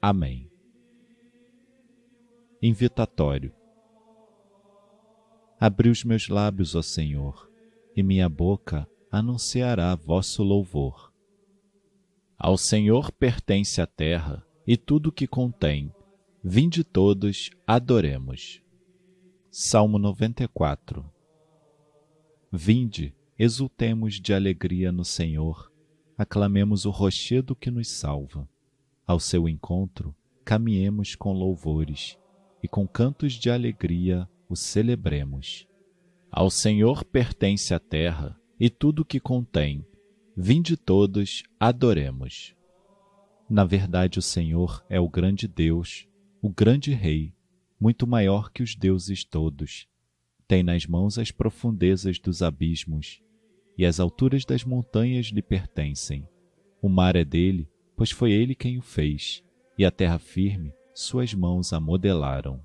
Amém. Invitatório. Abri os meus lábios, ó Senhor, e minha boca anunciará vosso louvor. Ao Senhor pertence a terra e tudo o que contém. Vinde todos, adoremos. Salmo 94 Vinde, exultemos de alegria no Senhor, aclamemos o rochedo que nos salva. Ao seu encontro, caminhemos com louvores e com cantos de alegria o celebremos. Ao Senhor pertence a terra e tudo o que contém. Vinde todos, adoremos. Na verdade, o Senhor é o grande Deus, o grande Rei, muito maior que os deuses todos. Tem nas mãos as profundezas dos abismos, e as alturas das montanhas lhe pertencem. O mar é dele pois foi ele quem o fez, e a terra firme suas mãos a modelaram.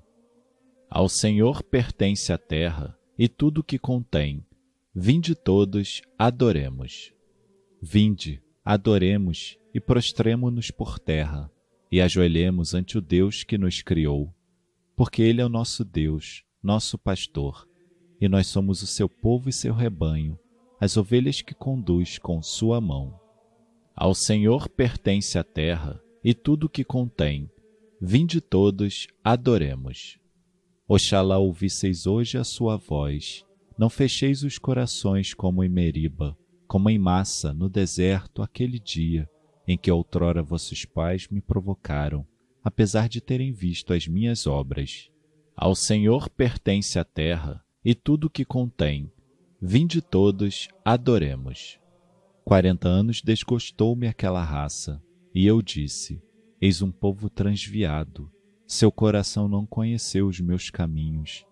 Ao Senhor pertence a terra e tudo o que contém. Vinde todos, adoremos. Vinde, adoremos e prostremo-nos por terra, e ajoelhemos ante o Deus que nos criou, porque Ele é o nosso Deus, nosso pastor, e nós somos o seu povo e seu rebanho, as ovelhas que conduz com sua mão. Ao Senhor pertence a terra e tudo o que contém. Vinde todos, adoremos. Oxalá ouvisseis hoje a sua voz. Não fecheis os corações como em Meriba, como em massa no deserto aquele dia em que outrora vossos pais me provocaram, apesar de terem visto as minhas obras. Ao Senhor pertence a terra e tudo o que contém. Vinde todos, adoremos. Quarenta anos desgostou-me aquela raça, e eu disse: Eis um povo transviado, seu coração não conheceu os meus caminhos,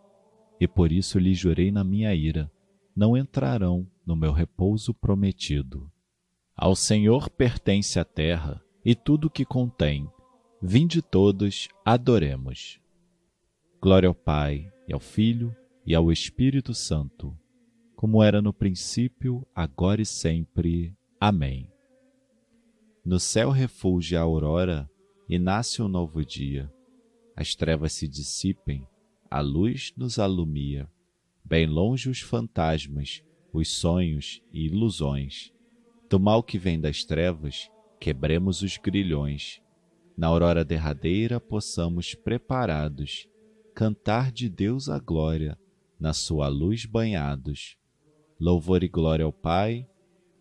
e por isso lhe jurei na minha ira: não entrarão no meu repouso prometido. Ao Senhor pertence a terra e tudo o que contém. Vinde todos, adoremos. Glória ao Pai, e ao Filho, e ao Espírito Santo como era no princípio, agora e sempre. Amém. No céu refulge a aurora e nasce um novo dia. As trevas se dissipem, a luz nos alumia. Bem longe os fantasmas, os sonhos e ilusões. Do mal que vem das trevas, quebremos os grilhões. Na aurora derradeira possamos preparados cantar de Deus a glória, na sua luz banhados Louvor e glória ao Pai,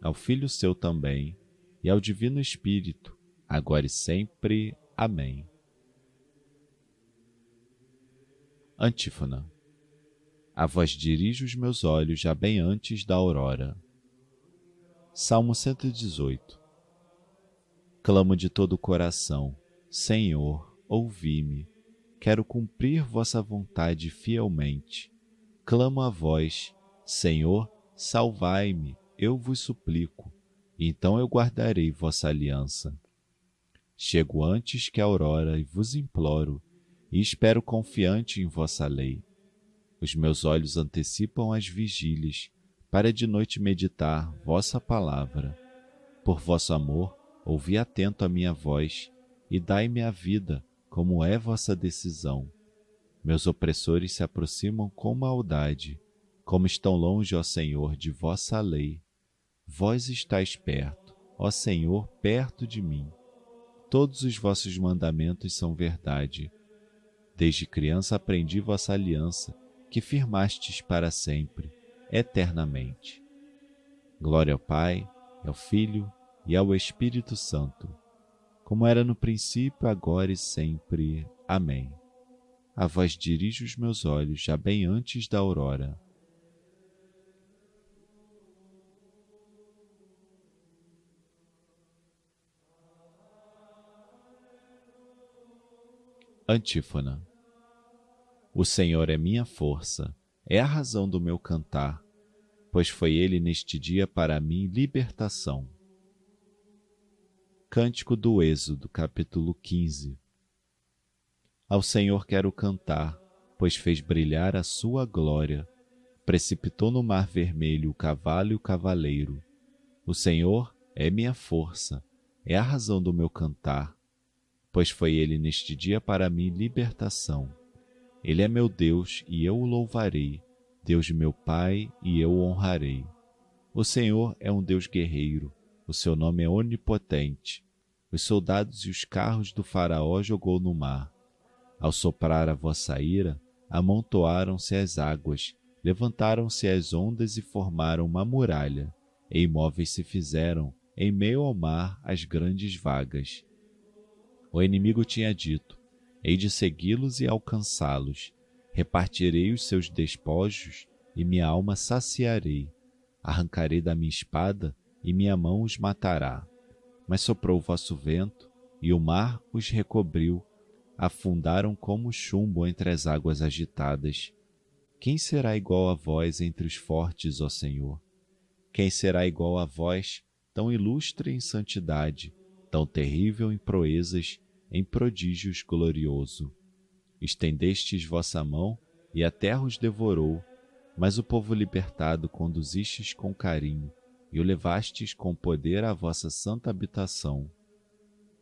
ao Filho seu também, e ao Divino Espírito, agora e sempre. Amém. Antífona. A vós dirijo os meus olhos já bem antes da aurora. Salmo 118. Clamo de todo o coração, Senhor, ouvi-me. Quero cumprir vossa vontade fielmente. Clamo a vós, Senhor, Salvai-me, eu vos suplico, então eu guardarei vossa aliança. Chego antes que a aurora e vos imploro, e espero confiante em vossa lei. Os meus olhos antecipam as vigílias, para de noite meditar vossa palavra. Por vosso amor, ouvi atento a minha voz, e dai-me a vida, como é vossa decisão. Meus opressores se aproximam com maldade, como estão longe, ó Senhor, de vossa lei. Vós estáis perto, ó Senhor, perto de mim. Todos os vossos mandamentos são verdade. Desde criança aprendi vossa aliança, que firmastes para sempre, eternamente. Glória ao Pai, ao Filho e ao Espírito Santo, como era no princípio, agora e sempre. Amém. A vós dirijo os meus olhos já bem antes da aurora Antífona. O Senhor é minha força, é a razão do meu cantar, pois foi Ele neste dia para mim libertação. Cântico do Êxodo, capítulo 15 Ao Senhor quero cantar, pois fez brilhar a sua glória, precipitou no mar vermelho o cavalo e o cavaleiro. O Senhor é minha força, é a razão do meu cantar, pois foi Ele neste dia para mim libertação. Ele é meu Deus e eu o louvarei, Deus de meu Pai e eu o honrarei. O Senhor é um Deus guerreiro, o seu nome é onipotente. Os soldados e os carros do Faraó jogou no mar. Ao soprar a vossa ira, amontoaram-se as águas, levantaram-se as ondas e formaram uma muralha, e imóveis se fizeram, em meio ao mar, as grandes vagas. O inimigo tinha dito: Hei de segui-los e alcançá-los. Repartirei os seus despojos e minha alma saciarei. Arrancarei da minha espada e minha mão os matará. Mas soprou o vosso vento e o mar os recobriu. Afundaram como chumbo entre as águas agitadas. Quem será igual a vós entre os fortes, ó Senhor? Quem será igual a vós, tão ilustre em santidade, tão terrível em proezas, em prodígios glorioso? Estendestes vossa mão e a terra os devorou, mas o povo libertado conduzistes com carinho e o levastes com poder à vossa santa habitação.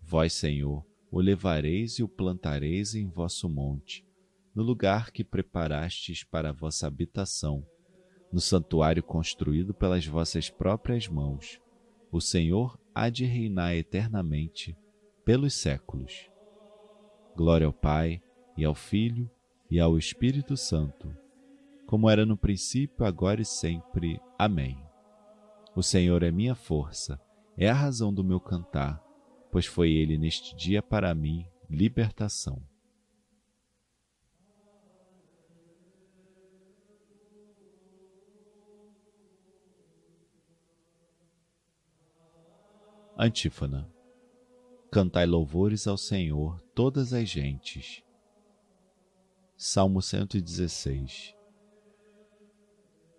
Vós, Senhor, o levareis e o plantareis em vosso monte, no lugar que preparastes para a vossa habitação, no santuário construído pelas vossas próprias mãos. O Senhor há de reinar eternamente, pelos séculos. Glória ao Pai, e ao Filho, e ao Espírito Santo, como era no princípio, agora e sempre. Amém. O Senhor é minha força, é a razão do meu cantar, pois foi Ele neste dia para mim libertação. Antífona Cantai louvores ao Senhor, todas as gentes. Salmo 116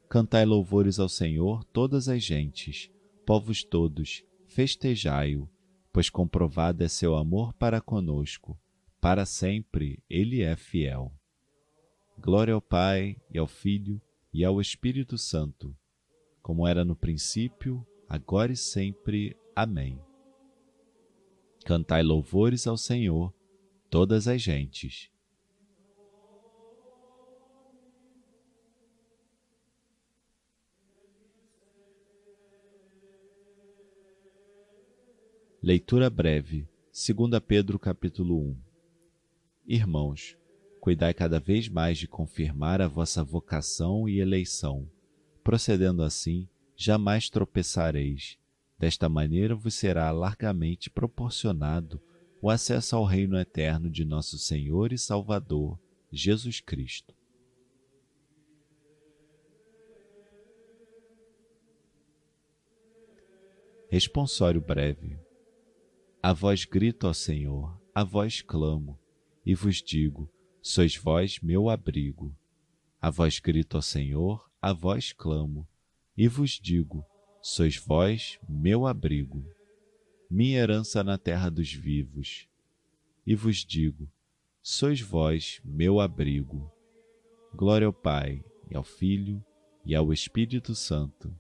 Cantai louvores ao Senhor, todas as gentes, povos todos, festejai-o, pois comprovado é seu amor para conosco, para sempre ele é fiel. Glória ao Pai, e ao Filho, e ao Espírito Santo, como era no princípio, agora e sempre. Amém. Cantai louvores ao Senhor, todas as gentes. Leitura breve, 2 Pedro capítulo 1 Irmãos, cuidai cada vez mais de confirmar a vossa vocação e eleição. Procedendo assim, jamais tropeçareis Desta maneira vos será largamente proporcionado o acesso ao reino eterno de nosso Senhor e Salvador, Jesus Cristo. Responsório breve. A vós grito ao Senhor, a vós clamo, e vos digo: sois vós meu abrigo. A vós grito ao Senhor, a vós clamo, e vos digo: sois vós meu abrigo, minha herança na terra dos vivos. E vos digo: sois vós meu abrigo. Glória ao Pai, e ao Filho, e ao Espírito Santo.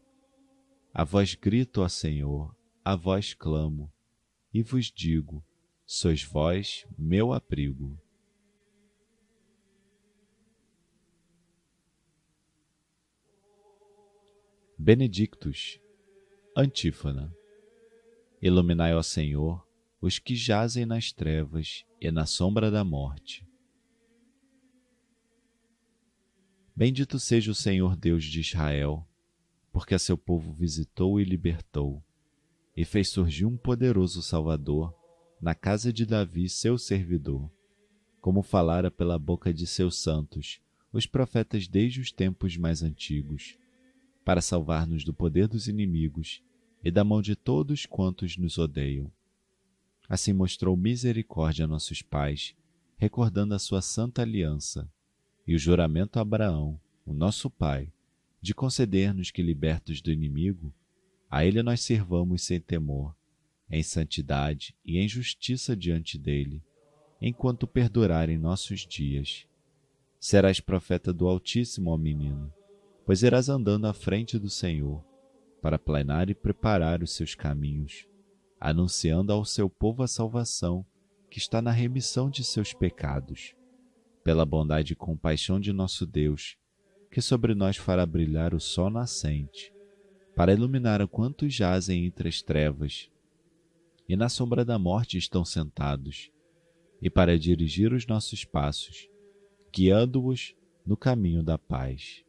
A vós grito, ó Senhor, a vós clamo, e vos digo: sois vós meu abrigo. Benedictus Antífona. Iluminai, ó Senhor, os que jazem nas trevas e na sombra da morte. Bendito seja o Senhor Deus de Israel, porque a seu povo visitou e libertou, e fez surgir um poderoso Salvador na casa de Davi, seu servidor, como falara pela boca de seus santos, os profetas desde os tempos mais antigos, para salvar-nos do poder dos inimigos e da mão de todos quantos nos odeiam. Assim mostrou misericórdia a nossos pais, recordando a sua santa aliança e o juramento a Abraão, o nosso pai, de conceder-nos que, libertos do inimigo, a ele nós servamos sem temor, em santidade e em justiça diante dele, enquanto perdurarem nossos dias. Serás profeta do Altíssimo, ó menino, pois irás andando à frente do Senhor, para planear e preparar os seus caminhos, anunciando ao seu povo a salvação que está na remissão de seus pecados. Pela bondade e compaixão de nosso Deus, que sobre nós fará brilhar o sol nascente, para iluminar a quantos jazem entre as trevas e na sombra da morte estão sentados, e para dirigir os nossos passos, guiando-os no caminho da paz.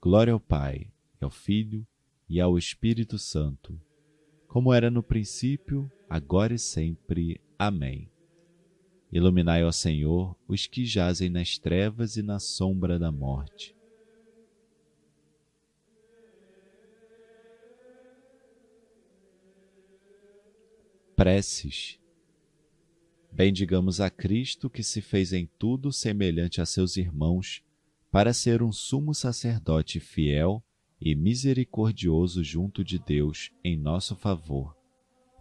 Glória ao Pai, ao Filho e ao Espírito Santo, como era no princípio, agora e sempre. Amém. Iluminai, ó Senhor, os que jazem nas trevas e na sombra da morte. Preces. Bendigamos a Cristo que se fez em tudo semelhante a seus irmãos, para ser um sumo sacerdote fiel e misericordioso junto de Deus em nosso favor.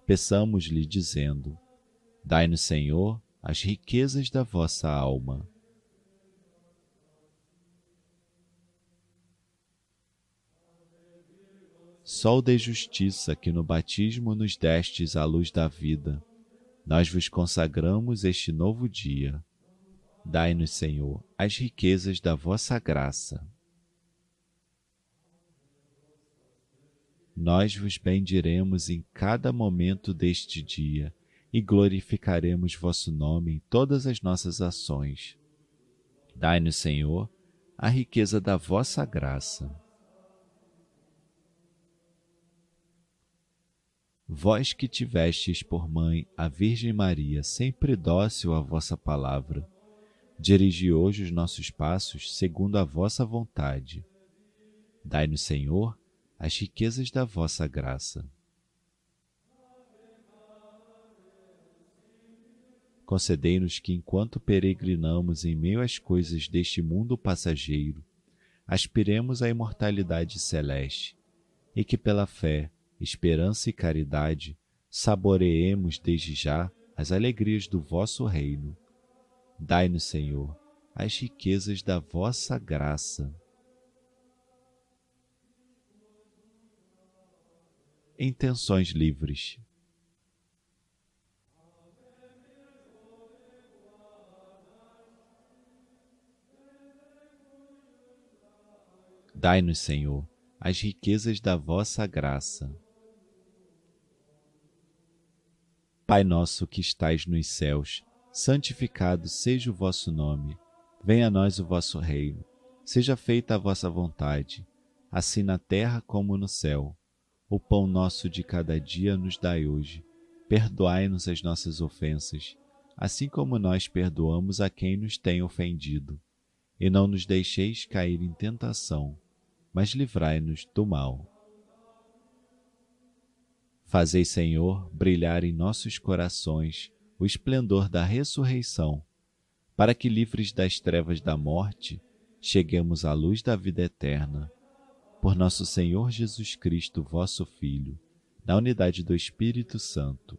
Peçamos-lhe dizendo: Dai-nos, Senhor, as riquezas da vossa alma. Sol de justiça que no batismo nos destes a luz da vida, nós vos consagramos este novo dia. Dai-nos, Senhor, as riquezas da vossa graça. Nós vos bendiremos em cada momento deste dia e glorificaremos vosso nome em todas as nossas ações. Dai-nos, Senhor, a riqueza da vossa graça. Vós que tivestes por mãe a Virgem Maria, sempre dócil à vossa palavra, dirigi hoje os nossos passos segundo a vossa vontade. Dai-nos, Senhor, as riquezas da vossa graça. Concedei-nos que, enquanto peregrinamos em meio às coisas deste mundo passageiro, aspiremos à imortalidade celeste, e que pela fé, esperança e caridade saboreemos desde já as alegrias do vosso reino. Dai-nos, Senhor, as riquezas da vossa graça. Intenções livres. Dai-nos, Senhor, as riquezas da vossa graça. Pai nosso que estais nos céus, santificado seja o vosso nome. Venha a nós o vosso reino. Seja feita a vossa vontade, assim na terra como no céu. O pão nosso de cada dia nos dai hoje. Perdoai-nos as nossas ofensas, assim como nós perdoamos a quem nos tem ofendido. E não nos deixeis cair em tentação mas livrai-nos do mal. Fazei, Senhor, brilhar em nossos corações o esplendor da ressurreição, para que, livres das trevas da morte, cheguemos à luz da vida eterna. Por nosso Senhor Jesus Cristo, vosso Filho, na unidade do Espírito Santo.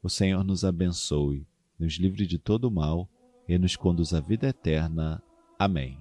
O Senhor nos abençoe, nos livre de todo mal e nos conduz à vida eterna. Amém.